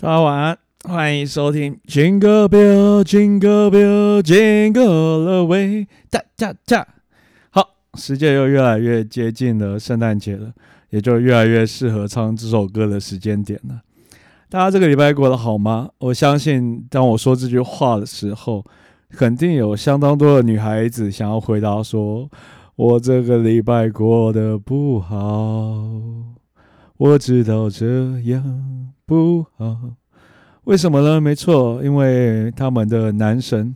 大家晚安，欢迎收听 Jingle Bell Jingle Bell Jingle All the Way，哒哒哒。好，时间又越来越接近了圣诞节了，也就越来越适合唱这首歌的时间点了。大家这个礼拜过得好吗？我相信，当我说这句话的时候，肯定有相当多的女孩子想要回答说：“我这个礼拜过得不好。”我知道这样不好，为什么呢？没错，因为他们的男神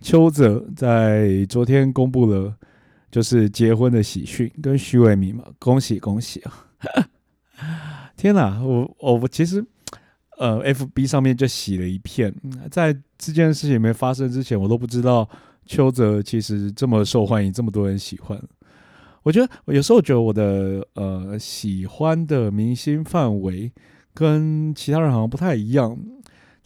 邱泽在昨天公布了就是结婚的喜讯，跟徐伟明嘛，恭喜恭喜啊！天哪，我我其实呃，FB 上面就洗了一片，在这件事情没发生之前，我都不知道邱泽其实这么受欢迎，这么多人喜欢。我觉得有时候觉得我的呃喜欢的明星范围跟其他人好像不太一样，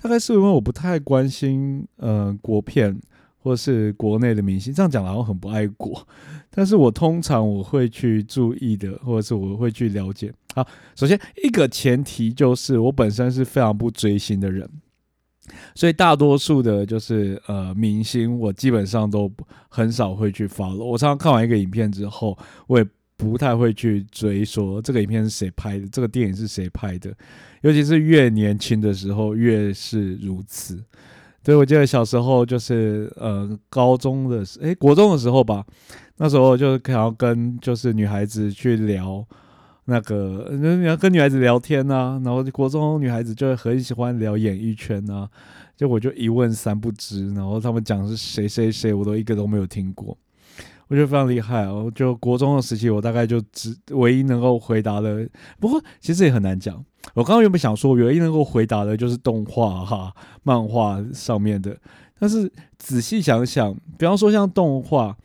大概是因为我不太关心呃国片或是国内的明星，这样讲好像很不爱国，但是我通常我会去注意的，或者是我会去了解。好，首先一个前提就是我本身是非常不追星的人。所以大多数的，就是呃明星，我基本上都很少会去 follow。我常常看完一个影片之后，我也不太会去追说这个影片是谁拍的，这个电影是谁拍的。尤其是越年轻的时候，越是如此。对我记得小时候就是呃高中的时诶国中的时候吧，那时候就是想要跟就是女孩子去聊。那个，你要跟女孩子聊天呐，然后国中女孩子就会很喜欢聊演艺圈呐，就我就一问三不知，然后他们讲是谁谁谁，我都一个都没有听过，我觉得非常厉害哦。就国中的时期，我大概就只唯一能够回答的，不过其实也很难讲。我刚刚原本想说，唯一能够回答的就是动画哈、漫画上面的，但是仔细想想，比方说像动画，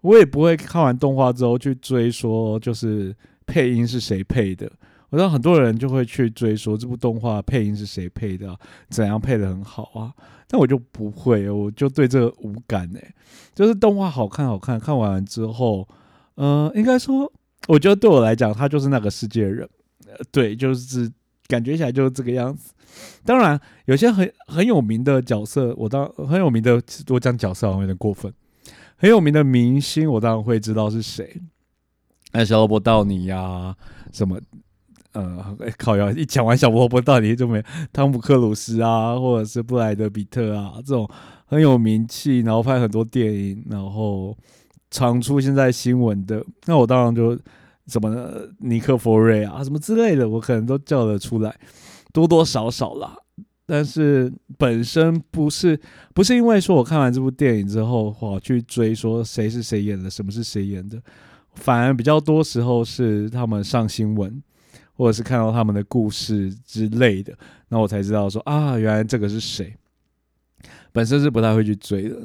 我也不会看完动画之后去追说就是。配音是谁配的？我知道很多人就会去追说这部动画配音是谁配的，怎样配的很好啊？但我就不会，我就对这个无感哎。就是动画好看，好看，看完之后，嗯，应该说，我觉得对我来讲，他就是那个世界人，对，就是感觉起来就是这个样子。当然，有些很很有名的角色，我当很有名的，我讲角色好像有点过分。很有名的明星，我当然会知道是谁。那小萝卜道尼呀，什么呃，靠呀！一讲完小萝卜到底就没汤姆克鲁斯啊，或者是布莱德比特啊，这种很有名气，然后拍很多电影，然后常出现在新闻的。那我当然就什么尼克弗瑞啊，什么之类的，我可能都叫得出来，多多少少啦。但是本身不是不是因为说我看完这部电影之后，我去追说谁是谁演的，什么是谁演的。反而比较多时候是他们上新闻，或者是看到他们的故事之类的，那我才知道说啊，原来这个是谁。本身是不太会去追的，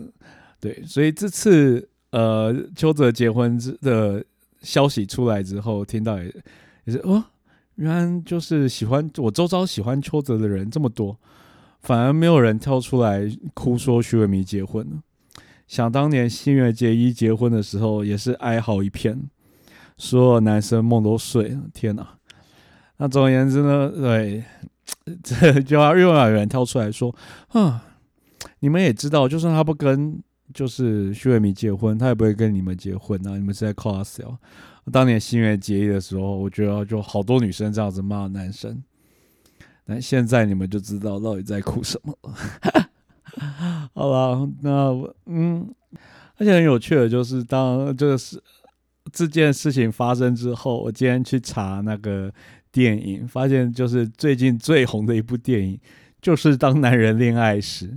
对，所以这次呃邱泽结婚之的消息出来之后，听到也也是哦，原来就是喜欢我周遭喜欢邱泽的人这么多，反而没有人跳出来哭说徐伟明结婚了。想当年新垣结衣结婚的时候，也是哀嚎一片，所有男生梦都碎了。天哪！那总而言之呢，对，这就要又要有人跳出来说：“啊，你们也知道，就算他不跟就是徐伟明结婚，他也不会跟你们结婚啊！你们是在 cos 哦。”当年新月结义的时候，我觉得就好多女生这样子骂男生，但现在你们就知道到底在哭什么了。好了，那嗯，而且很有趣的就是，当这个事这件事情发生之后，我今天去查那个电影，发现就是最近最红的一部电影，就是《当男人恋爱时》。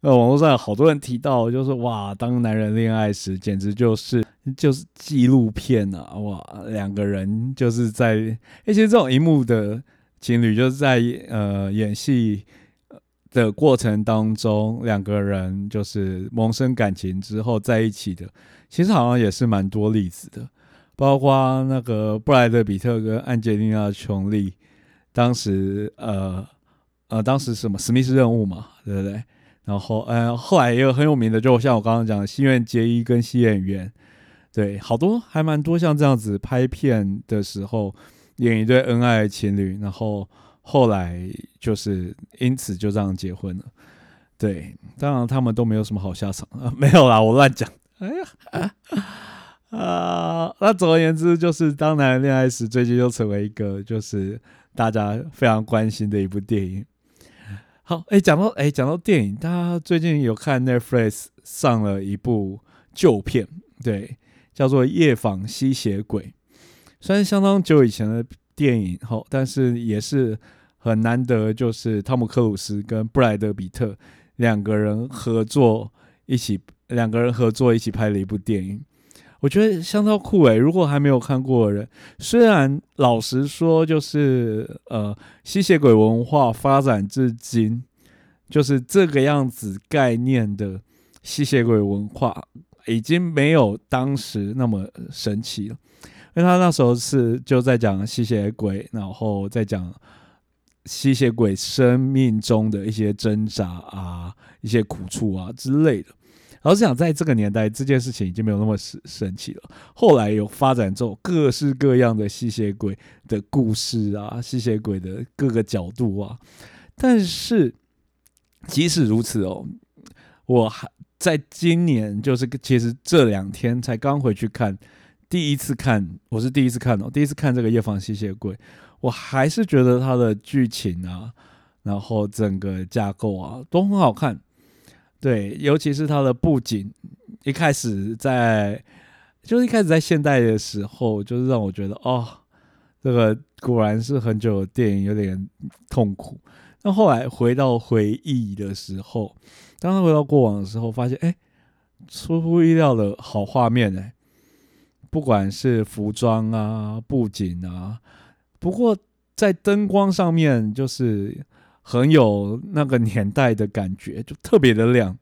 那网络上有好多人提到，就是哇，《当男人恋爱时》简直就是就是纪录片啊！哇，两个人就是在，而且这种一幕的情侣就是在呃演戏。的过程当中，两个人就是萌生感情之后在一起的，其实好像也是蛮多例子的，包括那个布莱德比特跟安吉丽娜琼丽，当时呃呃当时什么史密斯任务嘛，对不对？然后呃后来也有很有名的，就像我刚刚讲的，新垣结衣跟新演员，对，好多还蛮多像这样子拍片的时候演一对恩爱情侣，然后。后来就是因此就这样结婚了。对，当然他们都没有什么好下场啊，没有啦，我乱讲。哎呀，啊，啊那总而言之，就是《当男人恋爱时》最近又成为一个就是大家非常关心的一部电影。好，哎，讲到哎，讲到电影，大家最近有看 Netflix 上了一部旧片，对，叫做《夜访吸血鬼》，虽然相当久以前的电影，好，但是也是很难得，就是汤姆克鲁斯跟布莱德比特两个人合作一起。两个人合作一起拍了一部电影，我觉得相当酷诶。如果还没有看过的人，虽然老实说，就是呃，吸血鬼文化发展至今，就是这个样子概念的吸血鬼文化，已经没有当时那么神奇了。因为他那时候是就在讲吸血鬼，然后再讲吸血鬼生命中的一些挣扎啊、一些苦处啊之类的。老实讲，在这个年代，这件事情已经没有那么神神奇了。后来有发展这种各式各样的吸血鬼的故事啊，吸血鬼的各个角度啊。但是即使如此哦，我还在今年，就是其实这两天才刚回去看，第一次看，我是第一次看哦，第一次看这个夜访吸血鬼，我还是觉得它的剧情啊，然后整个架构啊都很好看。对，尤其是它的布景，一开始在，就是一开始在现代的时候，就是让我觉得，哦，这个果然是很久的电影，有点痛苦。那后来回到回忆的时候，当他回到过往的时候，发现，哎，出乎意料的好画面，哎，不管是服装啊、布景啊，不过在灯光上面，就是。很有那个年代的感觉，就特别的亮。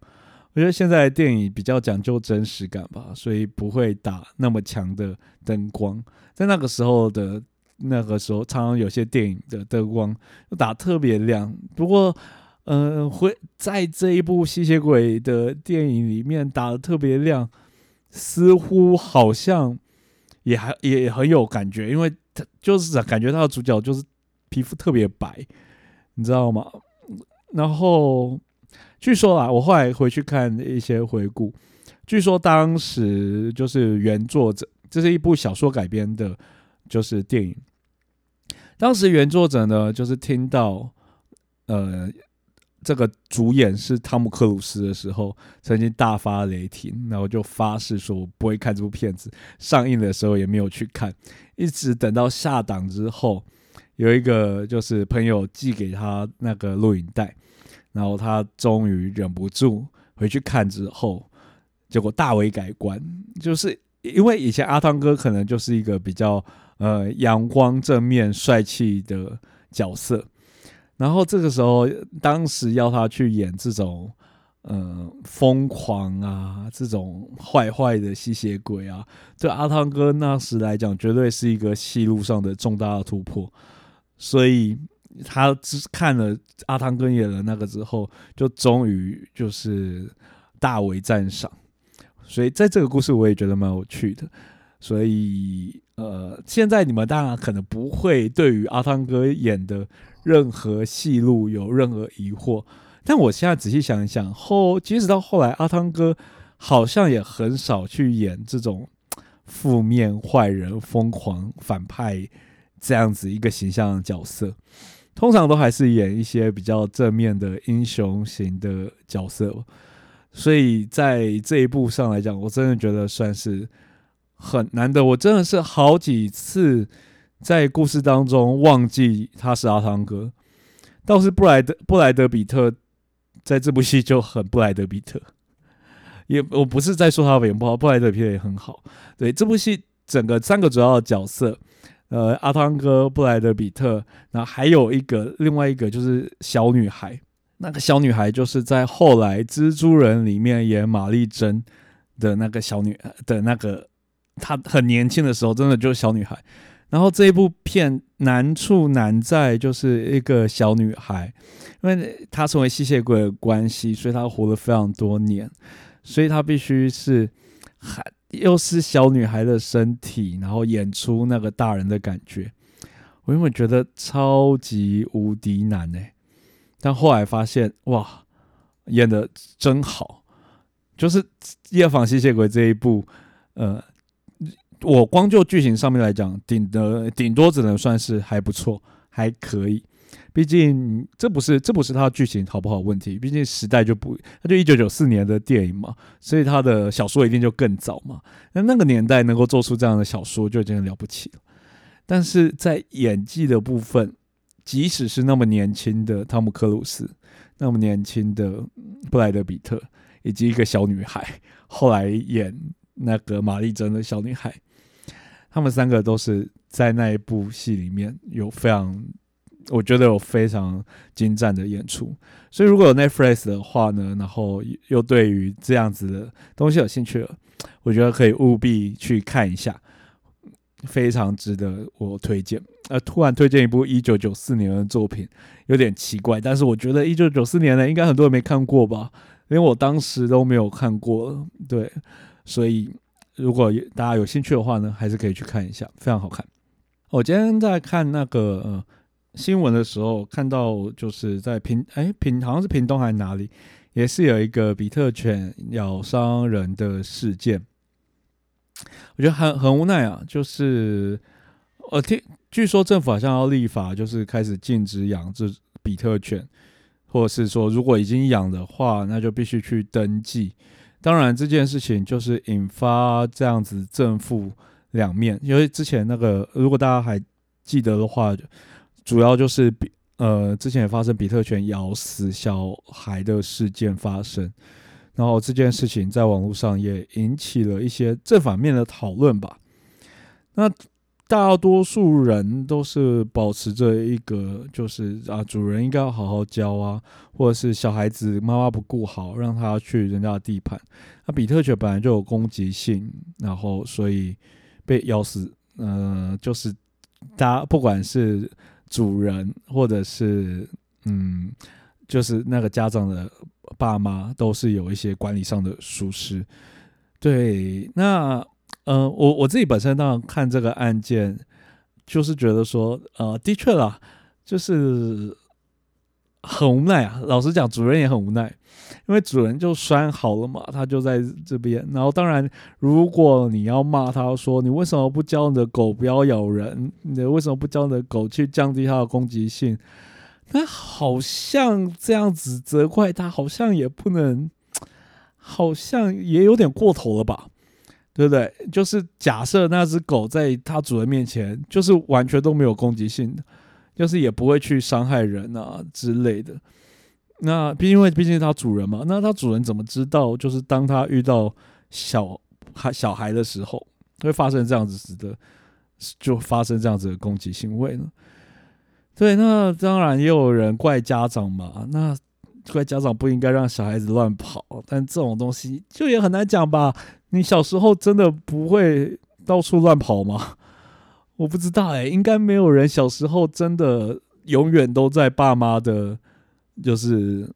我觉得现在电影比较讲究真实感吧，所以不会打那么强的灯光。在那个时候的那个时候，常常有些电影的灯光打特别亮。不过，嗯，会在这一部吸血鬼的电影里面打的特别亮，似乎好像也还也很有感觉，因为他就是感觉他的主角就是皮肤特别白。你知道吗？然后据说啊，我后来回去看一些回顾，据说当时就是原作者，这是一部小说改编的，就是电影。当时原作者呢，就是听到呃这个主演是汤姆克鲁斯的时候，曾经大发雷霆，然后就发誓说我不会看这部片子。上映的时候也没有去看，一直等到下档之后。有一个就是朋友寄给他那个录影带，然后他终于忍不住回去看之后，结果大为改观。就是因为以前阿汤哥可能就是一个比较呃阳光正面帅气的角色，然后这个时候当时要他去演这种呃疯狂啊这种坏坏的吸血鬼啊，对阿汤哥那时来讲绝对是一个戏路上的重大的突破。所以他只看了阿汤哥演的那个之后，就终于就是大为赞赏。所以在这个故事我也觉得蛮有趣的。所以呃，现在你们当然可能不会对于阿汤哥演的任何戏路有任何疑惑，但我现在仔细想一想，后即使到后来，阿汤哥好像也很少去演这种负面坏人、疯狂反派。这样子一个形象的角色，通常都还是演一些比较正面的英雄型的角色，所以在这一部上来讲，我真的觉得算是很难得。我真的是好几次在故事当中忘记他是阿汤哥，倒是布莱德布莱德比特在这部戏就很布莱德比特，也我不是在说他演不好，布莱德比特也很好。对这部戏整个三个主要的角色。呃，阿汤哥、布莱德比特，然后还有一个另外一个就是小女孩，那个小女孩就是在后来蜘蛛人里面演玛丽珍的那个小女的那个，她很年轻的时候真的就是小女孩。然后这一部片难处难在就是一个小女孩，因为她成为吸血鬼的关系，所以她活了非常多年，所以她必须是还。又是小女孩的身体，然后演出那个大人的感觉，我原本觉得超级无敌难哎，但后来发现哇，演的真好。就是《夜访吸血鬼》这一部，呃，我光就剧情上面来讲，顶的顶多只能算是还不错，还可以。毕竟这不是这不是他剧情好不好问题，毕竟时代就不，他就一九九四年的电影嘛，所以他的小说一定就更早嘛。那那个年代能够做出这样的小说就已经很了不起了。但是在演技的部分，即使是那么年轻的汤姆克鲁斯，那么年轻的布莱德比特。以及一个小女孩，后来演那个玛丽珍的小女孩，他们三个都是在那一部戏里面有非常，我觉得有非常精湛的演出。所以如果有 Netflix 的话呢，然后又对于这样子的东西有兴趣了，我觉得可以务必去看一下，非常值得我推荐。呃，突然推荐一部一九九四年的作品，有点奇怪，但是我觉得一九九四年的应该很多人没看过吧。因为我当时都没有看过，对，所以如果大家有兴趣的话呢，还是可以去看一下，非常好看。我今天在看那个呃新闻的时候，看到就是在平哎平好像是屏东还是哪里，也是有一个比特犬咬伤人的事件。我觉得很很无奈啊，就是呃听据说政府好像要立法，就是开始禁止养这比特犬。或者是说，如果已经养的话，那就必须去登记。当然，这件事情就是引发这样子正负两面。因为之前那个，如果大家还记得的话，主要就是比呃，之前也发生比特犬咬死小孩的事件发生，然后这件事情在网络上也引起了一些正反面的讨论吧。那。大多数人都是保持着一个，就是啊，主人应该要好好教啊，或者是小孩子妈妈不顾好，让他去人家的地盘。那比特犬本来就有攻击性，然后所以被咬死，呃，就是大家不管是主人或者是嗯，就是那个家长的爸妈，都是有一些管理上的疏失。对，那。嗯，我我自己本身当然看这个案件，就是觉得说，呃，的确啦，就是很无奈啊。老实讲，主人也很无奈，因为主人就拴好了嘛，他就在这边。然后，当然，如果你要骂他说，你为什么不教你的狗不要咬人？你为什么不教你的狗去降低它的攻击性？那好像这样子责怪他，好像也不能，好像也有点过头了吧。对不对？就是假设那只狗在它主人面前，就是完全都没有攻击性的，就是也不会去伤害人啊之类的。那毕因为毕竟是它主人嘛，那它主人怎么知道？就是当他遇到小孩小孩的时候，会发生这样子的，就发生这样子的攻击行为呢？对，那当然也有人怪家长嘛。那怪家长不应该让小孩子乱跑，但这种东西就也很难讲吧。你小时候真的不会到处乱跑吗？我不知道哎，应该没有人小时候真的永远都在爸妈的，就是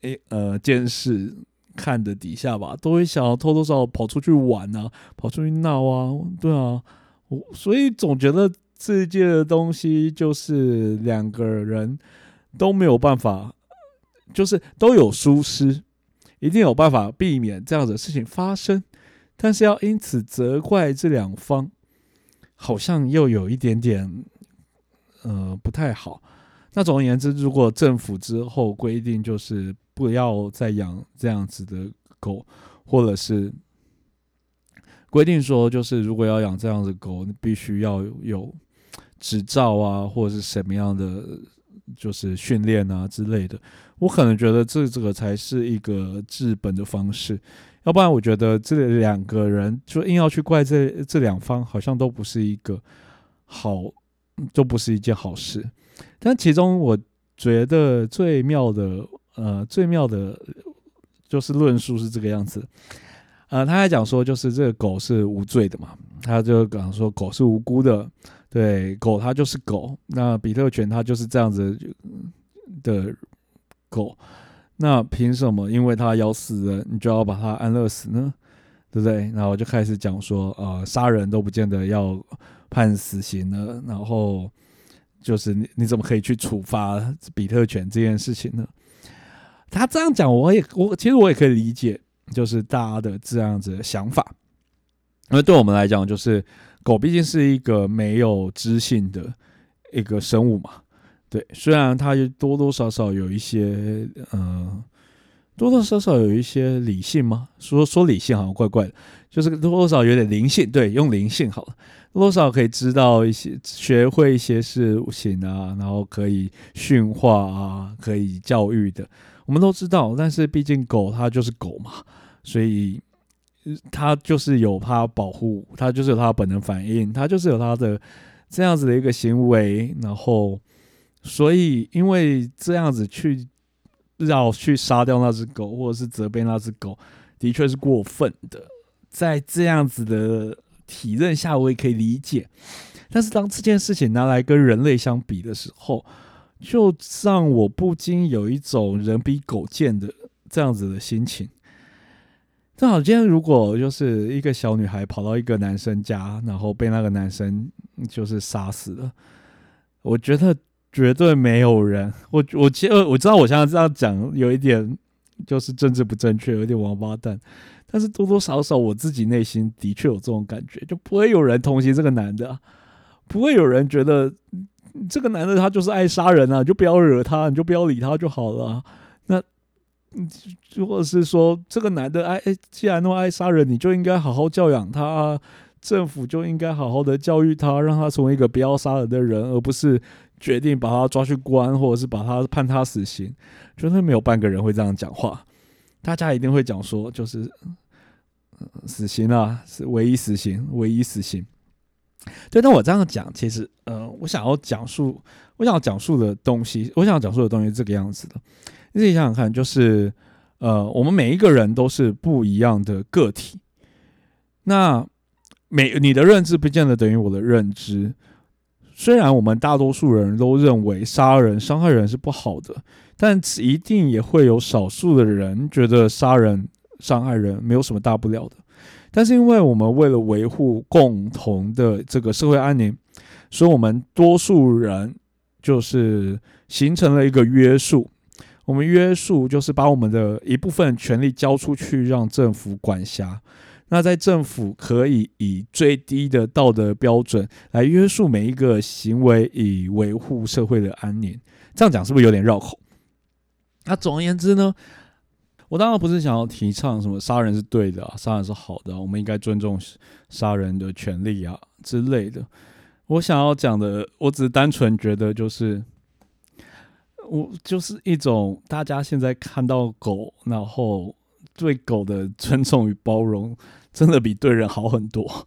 诶呃监视看的底下吧，都会想要偷偷少跑出去玩啊，跑出去闹啊，对啊，我所以总觉得这件的东西就是两个人都没有办法，就是都有疏失，一定有办法避免这样的事情发生。但是要因此责怪这两方，好像又有一点点，呃，不太好。那总而言之，如果政府之后规定就是不要再养这样子的狗，或者是规定说，就是如果要养这样子狗，你必须要有执照啊，或者是什么样的，就是训练啊之类的，我可能觉得这这个才是一个治本的方式。要不然，我觉得这两个人就硬要去怪这这两方，好像都不是一个好，都不是一件好事。但其中我觉得最妙的，呃，最妙的，就是论述是这个样子。呃，他还讲说，就是这个狗是无罪的嘛，他就讲说狗是无辜的，对，狗它就是狗，那比特犬它就是这样子的狗。那凭什么？因为他咬死人，你就要把他安乐死呢？对不对？然后就开始讲说，呃，杀人都不见得要判死刑呢。然后就是你你怎么可以去处罚比特犬这件事情呢？他这样讲，我也我其实我也可以理解，就是大家的这样子的想法。因为对我们来讲，就是狗毕竟是一个没有知性的一个生物嘛。对，虽然它多多少少有一些，嗯，多多少少有一些理性嘛。说说理性好像怪怪的，就是多多少有点灵性。对，用灵性好了，多少可以知道一些，学会一些事情啊，然后可以驯化啊，可以教育的，我们都知道。但是毕竟狗它就是狗嘛，所以。它就是有它保护，它就是有它本能反应，它就是有它的这样子的一个行为，然后，所以因为这样子去要去杀掉那只狗，或者是责备那只狗，的确是过分的。在这样子的体认下，我也可以理解。但是当这件事情拿来跟人类相比的时候，就让我不禁有一种人比狗贱的这样子的心情。正好今天，如果就是一个小女孩跑到一个男生家，然后被那个男生就是杀死了，我觉得绝对没有人。我我其实我知道我现在这样讲有一点就是政治不正确，有点王八蛋。但是多多少少我自己内心的确有这种感觉，就不会有人同情这个男的，不会有人觉得这个男的他就是爱杀人啊，就不要惹他，你就不要理他就好了。那。嗯，或者是说这个男的爱，既然那么爱杀人，你就应该好好教养他，政府就应该好好的教育他，让他成为一个不要杀人的人，而不是决定把他抓去关，或者是把他判他死刑。绝对没有半个人会这样讲话，大家一定会讲说，就是死刑啊，是唯一死刑，唯一死刑。对，那我这样讲，其实，呃，我想要讲述，我想要讲述的东西，我想要讲述的东西是这个样子的。你自己想想看，就是，呃，我们每一个人都是不一样的个体。那每你的认知不见得等于我的认知。虽然我们大多数人都认为杀人、伤害人是不好的，但一定也会有少数的人觉得杀人、伤害人没有什么大不了的。但是，因为我们为了维护共同的这个社会安宁，所以我们多数人就是形成了一个约束。我们约束就是把我们的一部分权利交出去，让政府管辖。那在政府可以以最低的道德标准来约束每一个行为，以维护社会的安宁。这样讲是不是有点绕口？那总而言之呢，我当然不是想要提倡什么杀人是对的，杀人是好的，我们应该尊重杀人的权利啊之类的。我想要讲的，我只是单纯觉得就是。我就是一种大家现在看到狗，然后对狗的尊重与包容，真的比对人好很多。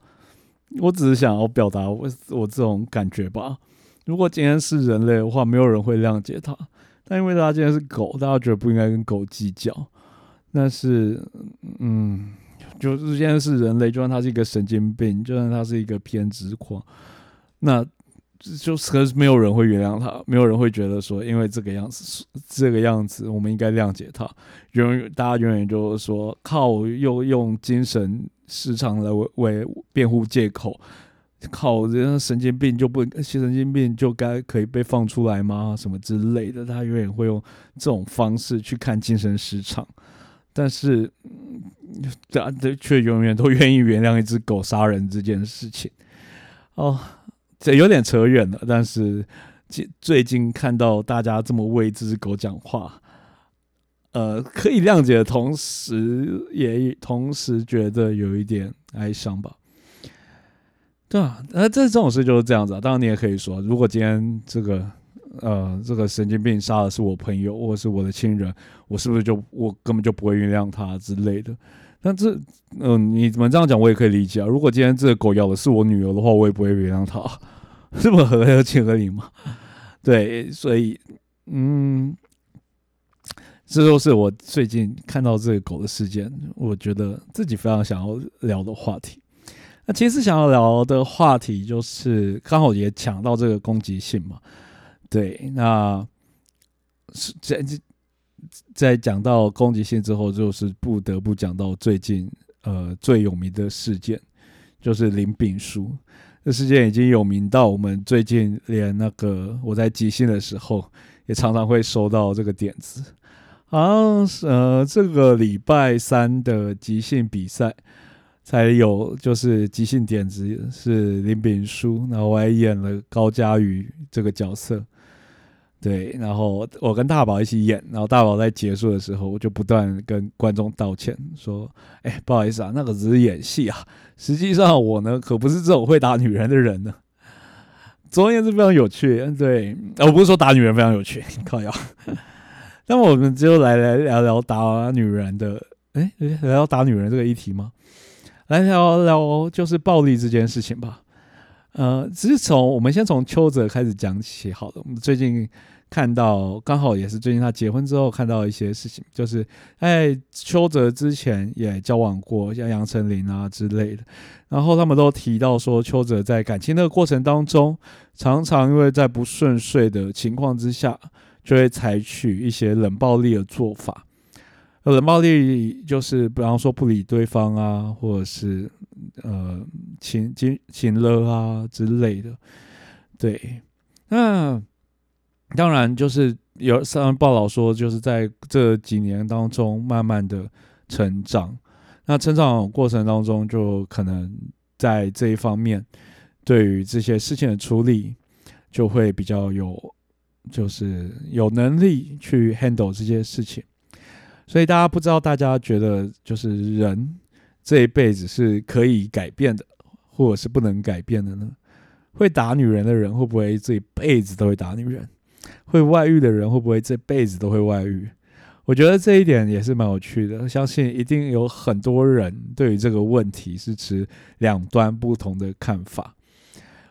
我只是想要表达我我这种感觉吧。如果今天是人类的话，没有人会谅解他。但因为大家今天是狗，大家觉得不应该跟狗计较。但是，嗯，就是今天是人类，就算他是一个神经病，就算他是一个偏执狂，那。就可是没有人会原谅他，没有人会觉得说，因为这个样子，这个样子，我们应该谅解他。永远，大家永远就是说，靠又用精神失常来为为辩护借口，靠人家神经病就不神经病就该可以被放出来吗？什么之类的，他永远会用这种方式去看精神失常，但是，大家却永远都愿意原谅一只狗杀人这件事情。哦。这有点扯远了，但是最最近看到大家这么为这只狗讲话，呃，可以谅解的同时，也同时觉得有一点哀伤吧。对啊，那这这种事就是这样子啊。当然，你也可以说，如果今天这个呃这个神经病杀的是我朋友或者是我的亲人，我是不是就我根本就不会原谅他之类的？但这，嗯，你怎么这样讲，我也可以理解啊。如果今天这个狗咬的是我女儿的话，我也不会原谅它，是不合情合理吗？对，所以，嗯，这都是我最近看到这个狗的事件，我觉得自己非常想要聊的话题。那其实想要聊的话题就是刚好也抢到这个攻击性嘛。对，那是这这。在讲到攻击性之后，就是不得不讲到最近呃最有名的事件，就是林炳书。这事件已经有名到我们最近连那个我在即兴的时候，也常常会收到这个点子。好像是呃，这个礼拜三的即兴比赛才有，就是即兴点子是林炳书，然后我还演了高佳瑜这个角色。对，然后我跟大宝一起演，然后大宝在结束的时候，我就不断跟观众道歉说：“哎，不好意思啊，那个只是演戏啊，实际上我呢可不是这种会打女人的人呢。”总而言之，非常有趣。对，我不是说打女人非常有趣，靠腰。那么我们就来来聊聊打女人的，哎，聊聊打女人这个议题吗？来聊聊就是暴力这件事情吧。呃，只是从我们先从邱泽开始讲起好了。我们最近。看到刚好也是最近他结婚之后看到一些事情，就是哎邱泽之前也交往过像杨丞琳啊之类的，然后他们都提到说邱泽在感情的过程当中，常常因为在不顺遂的情况之下，就会采取一些冷暴力的做法。冷暴力就是比方说不理对方啊，或者是呃情情情了啊之类的。对，那。当然，就是有上报道说，就是在这几年当中慢慢的成长。那成长过程当中，就可能在这一方面，对于这些事情的处理，就会比较有，就是有能力去 handle 这些事情。所以大家不知道，大家觉得就是人这一辈子是可以改变的，或者是不能改变的呢？会打女人的人，会不会这一辈子都会打女人？会外遇的人会不会这辈子都会外遇？我觉得这一点也是蛮有趣的。相信一定有很多人对于这个问题是持两端不同的看法。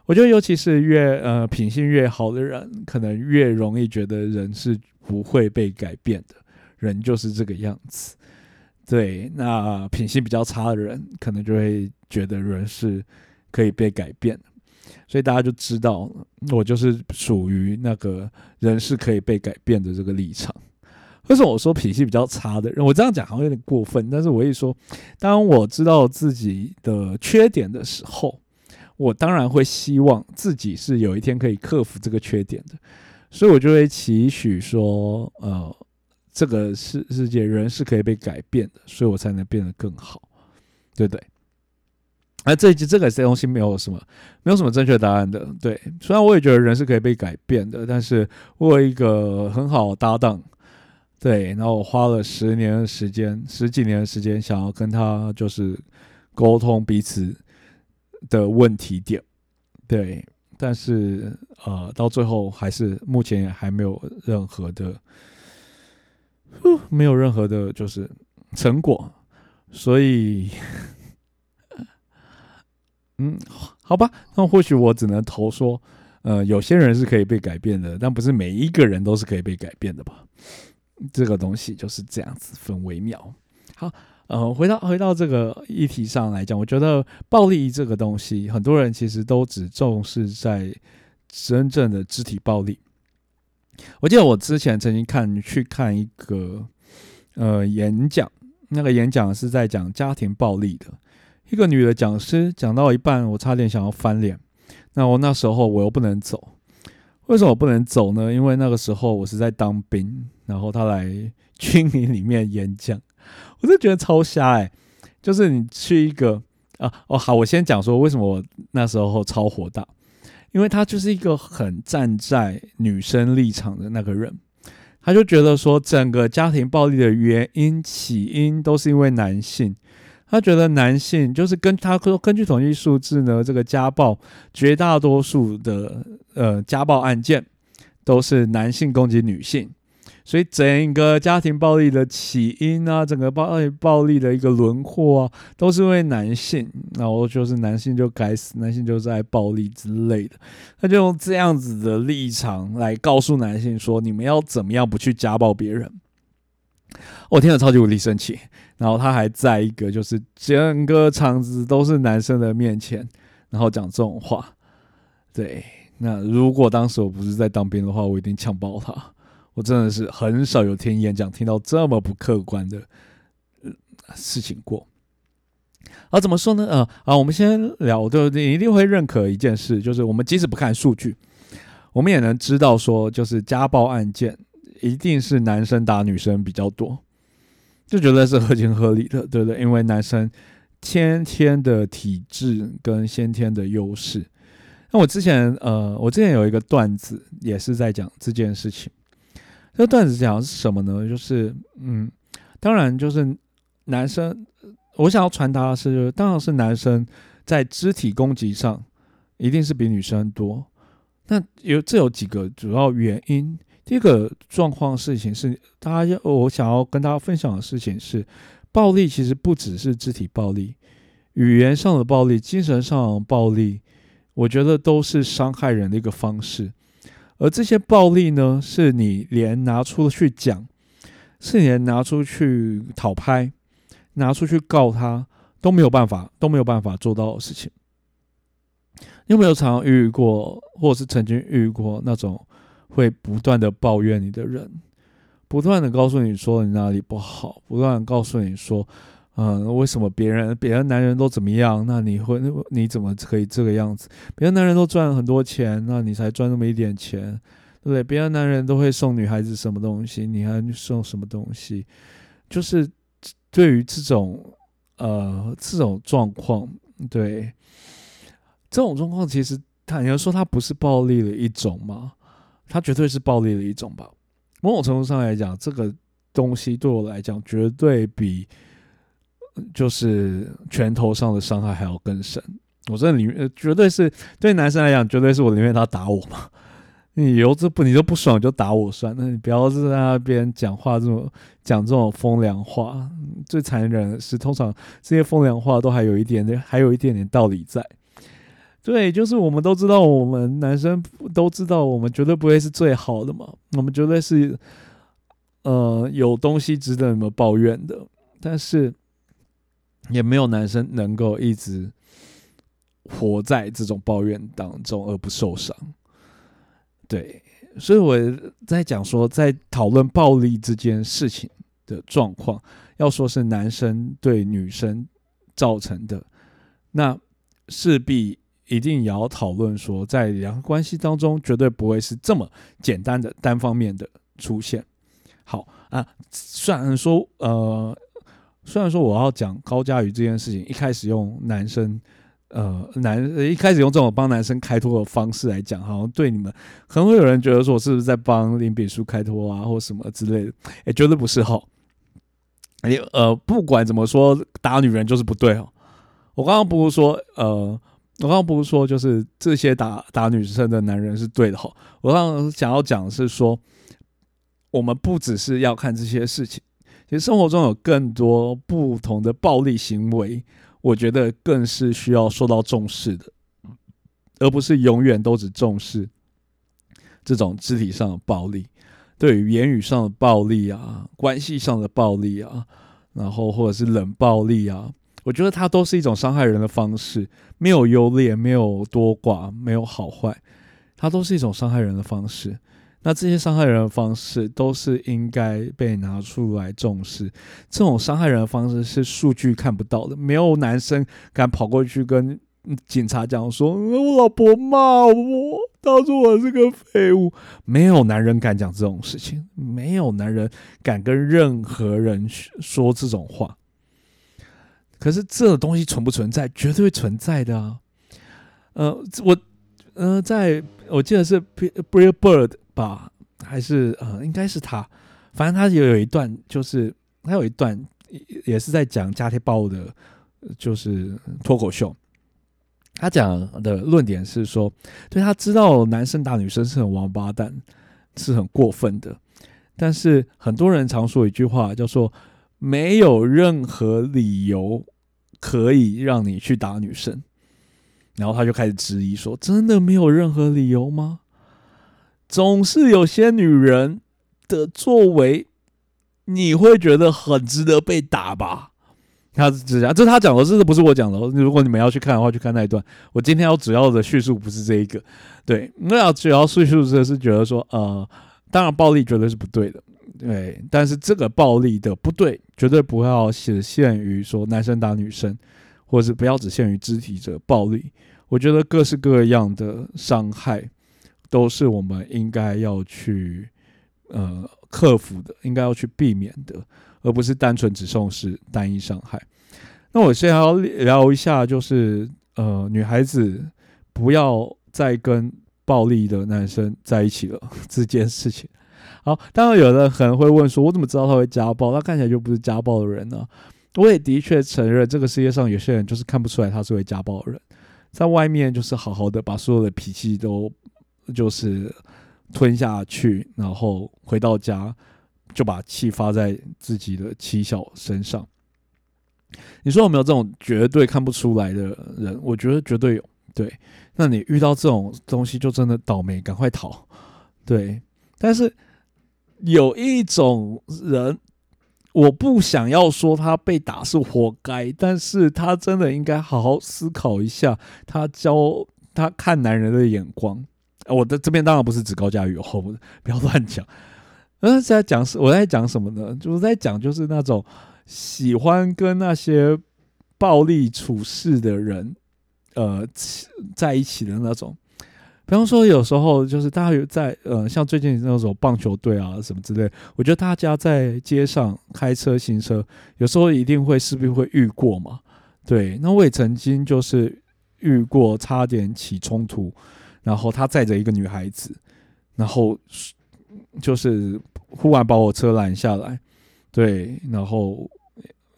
我觉得，尤其是越呃品性越好的人，可能越容易觉得人是不会被改变的，人就是这个样子。对，那品性比较差的人，可能就会觉得人是可以被改变。所以大家就知道，我就是属于那个人是可以被改变的这个立场。为什么我说脾气比较差的人？我这样讲好像有点过分，但是我一说，当我知道自己的缺点的时候，我当然会希望自己是有一天可以克服这个缺点的。所以我就会期许说，呃，这个世世界人是可以被改变的，所以我才能变得更好，对不对？而这一集这个这东西没有什么，没有什么正确答案的。对，虽然我也觉得人是可以被改变的，但是我有一个很好搭档，对，然后我花了十年的时间，十几年的时间，想要跟他就是沟通彼此的问题点，对，但是呃，到最后还是目前还没有任何的，没有任何的就是成果，所以。嗯，好吧，那或许我只能投说，呃，有些人是可以被改变的，但不是每一个人都是可以被改变的吧？这个东西就是这样子分微妙。好，呃，回到回到这个议题上来讲，我觉得暴力这个东西，很多人其实都只重视在真正的肢体暴力。我记得我之前曾经看去看一个呃演讲，那个演讲是在讲家庭暴力的。一个女的讲师讲到一半，我差点想要翻脸。那我那时候我又不能走，为什么我不能走呢？因为那个时候我是在当兵，然后他来军营里面演讲，我就觉得超瞎哎！就是你去一个啊哦好，我先讲说为什么我那时候超火大，因为他就是一个很站在女生立场的那个人，他就觉得说整个家庭暴力的原因起因都是因为男性。他觉得男性就是跟他说，根据统计数字呢，这个家暴绝大多数的呃家暴案件都是男性攻击女性，所以整个家庭暴力的起因啊，整个暴暴力的一个轮廓啊，都是因为男性，然后就是男性就该死，男性就在暴力之类的，他就用这样子的立场来告诉男性说，你们要怎么样不去家暴别人。我听了超级无敌生气，然后他还在一个就是整个场子都是男生的面前，然后讲这种话。对，那如果当时我不是在当兵的话，我一定呛爆他。我真的是很少有听演讲听到这么不客观的事情过。啊，怎么说呢？呃，啊，我们先聊，就你一定会认可一件事，就是我们即使不看数据，我们也能知道说，就是家暴案件一定是男生打女生比较多，就觉得是合情合理的，对不对？因为男生先天的体质跟先天的优势。那我之前，呃，我之前有一个段子也是在讲这件事情。这段子讲的是什么呢？就是，嗯，当然就是男生。我想要传达的是，当然是男生在肢体攻击上一定是比女生多。那有这有几个主要原因。第一个状况事情是，大家我想要跟大家分享的事情是，暴力其实不只是肢体暴力，语言上的暴力、精神上的暴力，我觉得都是伤害人的一个方式。而这些暴力呢，是你连拿出去讲，是你连拿出去讨拍。拿出去告他都没有办法，都没有办法做到的事情。你有没有常遇过，或者是曾经遇过那种会不断的抱怨你的人，不断的告诉你说你哪里不好，不断的告诉你说，嗯，为什么别人别的男人都怎么样，那你会你怎么可以这个样子？别的男人都赚很多钱，那你才赚那么一点钱，对不对？别的男人都会送女孩子什么东西，你还送什么东西？就是。对于这种呃这种状况，对这种状况，其实他你要说他不是暴力的一种吗？他绝对是暴力的一种吧。某种程度上来讲，这个东西对我来讲，绝对比就是拳头上的伤害还要更深。我这里面绝对是对男生来讲，绝对是我宁愿他打我嘛。你有这不你都不爽就打我算，那你不要在那边讲话这种讲这种风凉话。最残忍的是，通常这些风凉话都还有一点点，还有一点点道理在。对，就是我们都知道，我们男生都知道，我们绝对不会是最好的嘛。我们绝对是呃有东西值得你们抱怨的，但是也没有男生能够一直活在这种抱怨当中而不受伤。对，所以我在讲说，在讨论暴力这件事情的状况，要说是男生对女生造成的，那势必一定也要讨论说，在两个关系当中，绝对不会是这么简单的单方面的出现。好啊，虽然说呃，虽然说我要讲高佳瑜这件事情，一开始用男生。呃，男一开始用这种帮男生开脱的方式来讲，好像对你们可能会有人觉得说，我是不是在帮林炳书开脱啊，或什么之类的？哎，绝对不是哈。哎，呃，不管怎么说，打女人就是不对哦。我刚刚不是说，呃，我刚刚不是说，就是这些打打女生的男人是对的哈。我刚刚想要讲的是说，我们不只是要看这些事情，其实生活中有更多不同的暴力行为。我觉得更是需要受到重视的，而不是永远都只重视这种肢体上的暴力，对于言语上的暴力啊，关系上的暴力啊，然后或者是冷暴力啊，我觉得它都是一种伤害人的方式，没有优劣，没有多寡，没有好坏，它都是一种伤害人的方式。那这些伤害人的方式都是应该被拿出来重视。这种伤害人的方式是数据看不到的，没有男生敢跑过去跟警察讲说：“我老婆骂我，他说我是个废物。”没有男人敢讲这种事情，没有男人敢跟任何人说这种话。可是这个东西存不存在？绝对存在的啊！呃，我呃，在我记得是 Bill Bird。吧，还是呃，应该是他。反正他也有一段，就是他有一段也是在讲家庭暴的，就是脱口秀。他讲的论点是说，对他知道男生打女生是很王八蛋，是很过分的。但是很多人常说一句话，叫做没有任何理由可以让你去打女生。然后他就开始质疑说：“真的没有任何理由吗？”总是有些女人的作为，你会觉得很值得被打吧？他是这样，这是他讲的，这是不是我讲的？如果你们要去看的话，去看那一段。我今天要主要的叙述不是这一个，对，那主要叙述的是觉得说，呃，当然暴力绝对是不对的，对，但是这个暴力的不对，绝对不要只限于说男生打女生，或者是不要只限于肢体的暴力。我觉得各式各样的伤害都是我们应该要去呃克服的，应该要去避免的，而不是单纯只重视单一伤害。那我现在要聊一下，就是呃，女孩子不要再跟暴力的男生在一起了 这件事情。好，当然有人可能会问说，我怎么知道他会家暴？他看起来就不是家暴的人呢？我也的确承认，这个世界上有些人就是看不出来他是会家暴的人，在外面就是好好的把所有的脾气都就是吞下去，然后回到家就把气发在自己的妻小身上。你说有没有这种绝对看不出来的人？我觉得绝对有。对，那你遇到这种东西就真的倒霉，赶快逃。对，但是有一种人。我不想要说他被打是活该，但是他真的应该好好思考一下，他教他看男人的眼光。我的这边当然不是指高佳宇哦，不要乱讲。嗯，在讲是我在讲什么呢？就是在讲就是那种喜欢跟那些暴力处事的人，呃，在一起的那种。比方说，有时候就是大家有在呃，像最近那种棒球队啊什么之类，我觉得大家在街上开车行车，有时候一定会势必会遇过嘛。对，那我也曾经就是遇过，差点起冲突，然后他载着一个女孩子，然后就是忽然把我车拦下来，对，然后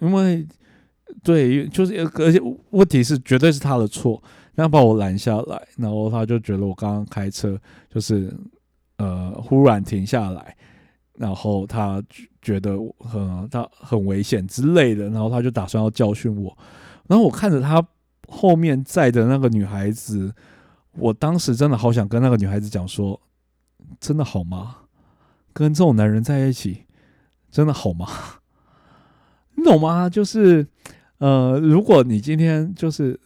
因为对，就是而且问题是绝对是他的错。然后把我拦下来，然后他就觉得我刚刚开车就是呃忽然停下来，然后他觉得很他很危险之类的，然后他就打算要教训我。然后我看着他后面载的那个女孩子，我当时真的好想跟那个女孩子讲说：真的好吗？跟这种男人在一起真的好吗？你懂吗？就是呃，如果你今天就是。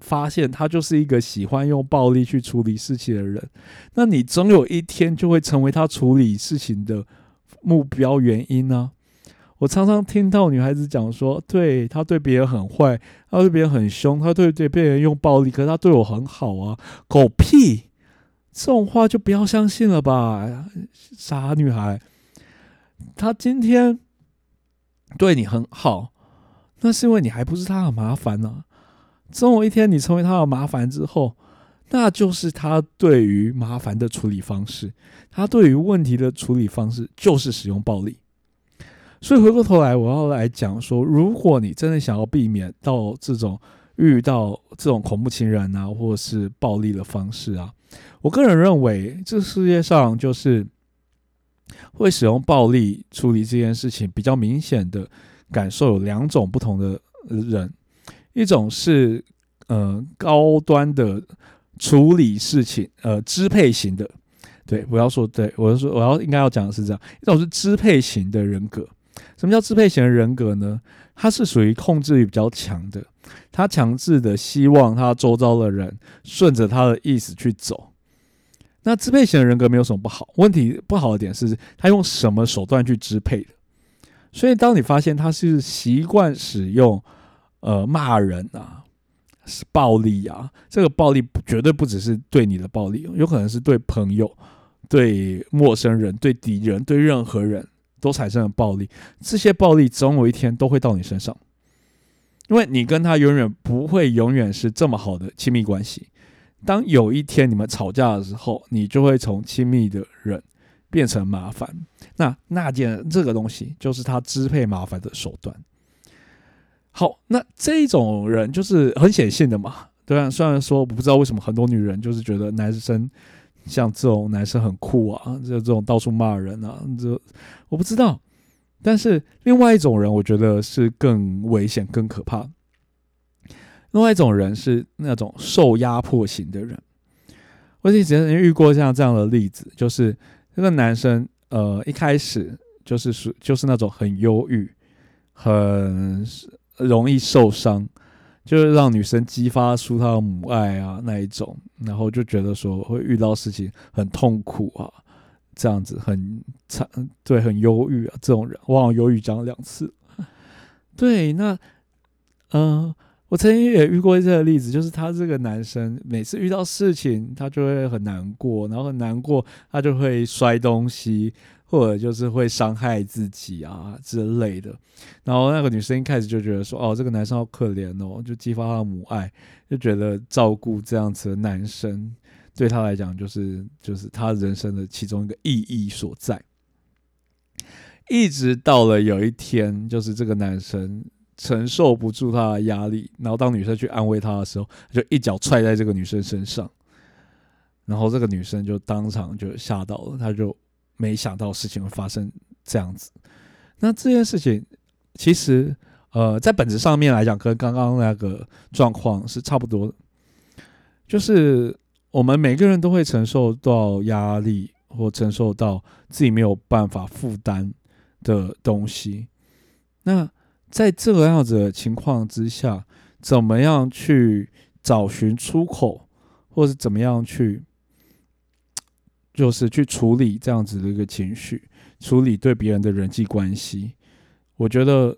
发现他就是一个喜欢用暴力去处理事情的人，那你总有一天就会成为他处理事情的目标原因呢？我常常听到女孩子讲说，对他对别人很坏，他对别人很凶，他对对别人用暴力，可是他对我很好啊！狗屁，这种话就不要相信了吧，傻女孩。他今天对你很好，那是因为你还不是他很麻烦呢。总有一天，你成为他的麻烦之后，那就是他对于麻烦的处理方式，他对于问题的处理方式就是使用暴力。所以回过头来，我要来讲说，如果你真的想要避免到这种遇到这种恐怖情人啊，或者是暴力的方式啊，我个人认为，这世界上就是会使用暴力处理这件事情比较明显的感受有两种不同的人。一种是呃高端的处理事情，呃支配型的，对我要说，对我要说，我要应该要讲的是这样，一种是支配型的人格。什么叫支配型的人格呢？他是属于控制欲比较强的，他强制的希望他周遭的人顺着他的意思去走。那支配型的人格没有什么不好，问题不好的点是他用什么手段去支配的。所以当你发现他是习惯使用。呃，骂人啊，是暴力啊！这个暴力绝对不只是对你的暴力，有可能是对朋友、对陌生人、对敌人、对任何人都产生了暴力。这些暴力总有一天都会到你身上，因为你跟他永远不会永远是这么好的亲密关系。当有一天你们吵架的时候，你就会从亲密的人变成麻烦。那那件这个东西就是他支配麻烦的手段。好，那这种人就是很显性的嘛，对啊。虽然说我不知道为什么很多女人就是觉得男生像这种男生很酷啊，就这种到处骂人啊，这我不知道。但是另外一种人，我觉得是更危险、更可怕。另外一种人是那种受压迫型的人。我以前遇过像这样的例子，就是这个男生，呃，一开始就是属就是那种很忧郁，很。容易受伤，就是让女生激发出她的母爱啊那一种，然后就觉得说会遇到事情很痛苦啊，这样子很惨，对，很忧郁啊。这种人，我好像忧郁讲了两次。对，那嗯，我曾经也遇过这个例子，就是他这个男生每次遇到事情，他就会很难过，然后很难过，他就会摔东西，或者就是会伤害自己啊之类的。然后那个女生一开始就觉得说：“哦，这个男生好可怜哦。”就激发他的母爱，就觉得照顾这样子的男生对他来讲就是就是他人生的其中一个意义所在。一直到了有一天，就是这个男生。承受不住他的压力，然后当女生去安慰他的时候，就一脚踹在这个女生身上，然后这个女生就当场就吓到了，她就没想到事情会发生这样子。那这件事情其实呃，在本质上面来讲，跟刚刚那个状况是差不多，就是我们每个人都会承受到压力，或承受到自己没有办法负担的东西，那。在这个样子的情况之下，怎么样去找寻出口，或是怎么样去，就是去处理这样子的一个情绪，处理对别人的人际关系？我觉得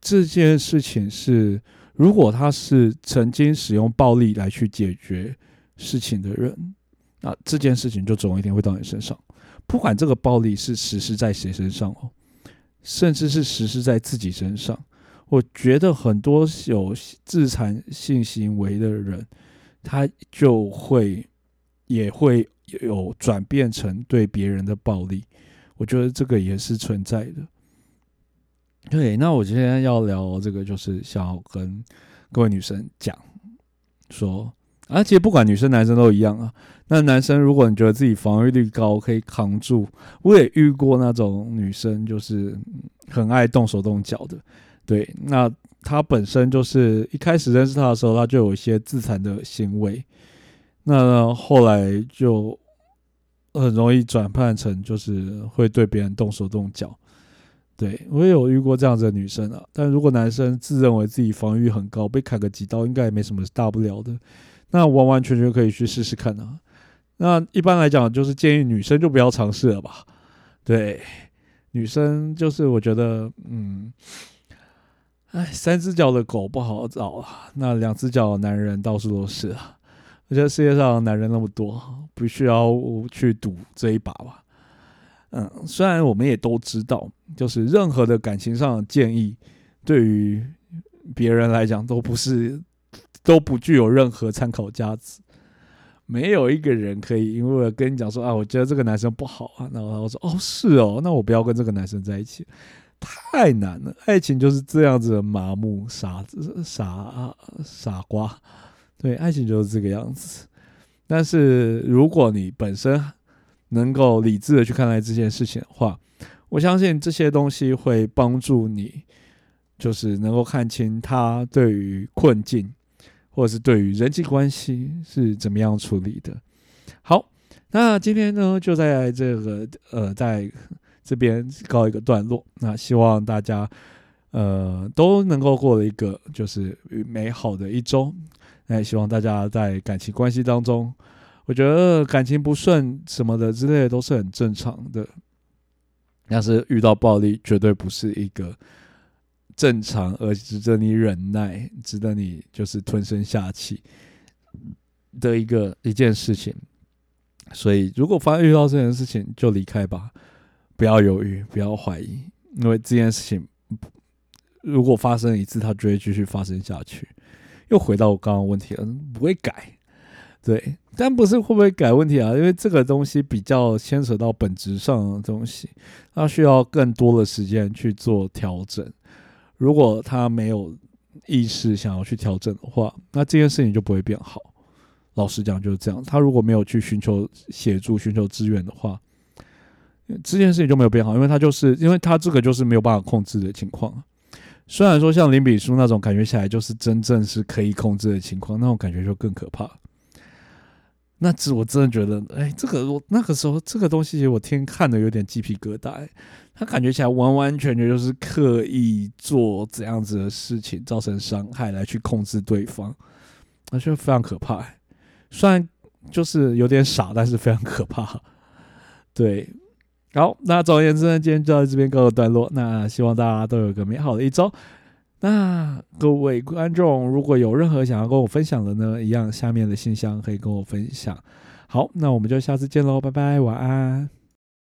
这件事情是，如果他是曾经使用暴力来去解决事情的人，那这件事情就总有一天会到你身上，不管这个暴力是实施在谁身上哦。甚至是实施在自己身上，我觉得很多有自残性行为的人，他就会也会有转变成对别人的暴力，我觉得这个也是存在的。对，那我今天要聊这个，就是想要跟各位女生讲说，而且不管女生男生都一样啊。那男生，如果你觉得自己防御力高，可以扛住。我也遇过那种女生，就是很爱动手动脚的。对，那她本身就是一开始认识她的时候，她就有一些自残的行为。那后来就很容易转换成就是会对别人动手动脚。对我也有遇过这样子的女生啊。但如果男生自认为自己防御很高，被砍个几刀应该也没什么大不了的，那完完全全可以去试试看啊。那一般来讲，就是建议女生就不要尝试了吧。对，女生就是我觉得，嗯，哎，三只脚的狗不好找啊，那两只脚的男人到处都是啊。我觉得世界上男人那么多，不需要去赌这一把吧。嗯，虽然我们也都知道，就是任何的感情上的建议，对于别人来讲都不是，都不具有任何参考价值。没有一个人可以，因为我跟你讲说啊，我觉得这个男生不好啊，然后我说哦是哦，那我不要跟这个男生在一起，太难了。爱情就是这样子的麻木、傻子、傻傻瓜，对，爱情就是这个样子。但是如果你本身能够理智的去看待这件事情的话，我相信这些东西会帮助你，就是能够看清他对于困境。或者是对于人际关系是怎么样处理的？好，那今天呢就在这个呃在这边告一个段落。那希望大家呃都能够过了一个就是美好的一周。那也希望大家在感情关系当中，我觉得感情不顺什么的之类的都是很正常的。但是遇到暴力，绝对不是一个。正常而值得你忍耐、值得你就是吞声下气的一个一件事情，所以如果发现遇到这件事情，就离开吧，不要犹豫，不要怀疑，因为这件事情如果发生一次，它就会继续发生下去。又回到我刚刚问题了，不会改，对，但不是会不会改问题啊？因为这个东西比较牵扯到本质上的东西，它需要更多的时间去做调整。如果他没有意识想要去调整的话，那这件事情就不会变好。老实讲就是这样。他如果没有去寻求协助、寻求资源的话，这件事情就没有变好，因为他就是因为他这个就是没有办法控制的情况。虽然说像林比书那种感觉起来就是真正是可以控制的情况，那种感觉就更可怕。那只我真的觉得，哎，这个我那个时候这个东西，我听看的有点鸡皮疙瘩。他感觉起来完完全全就是刻意做这样子的事情，造成伤害来去控制对方，那就非常可怕。虽然就是有点傻，但是非常可怕。对，好，那总而言之呢，今天就到这边告个段落。那希望大家都有个美好的一周。那各位观众，如果有任何想要跟我分享的呢，一样下面的信箱可以跟我分享。好，那我们就下次见喽，拜拜，晚安。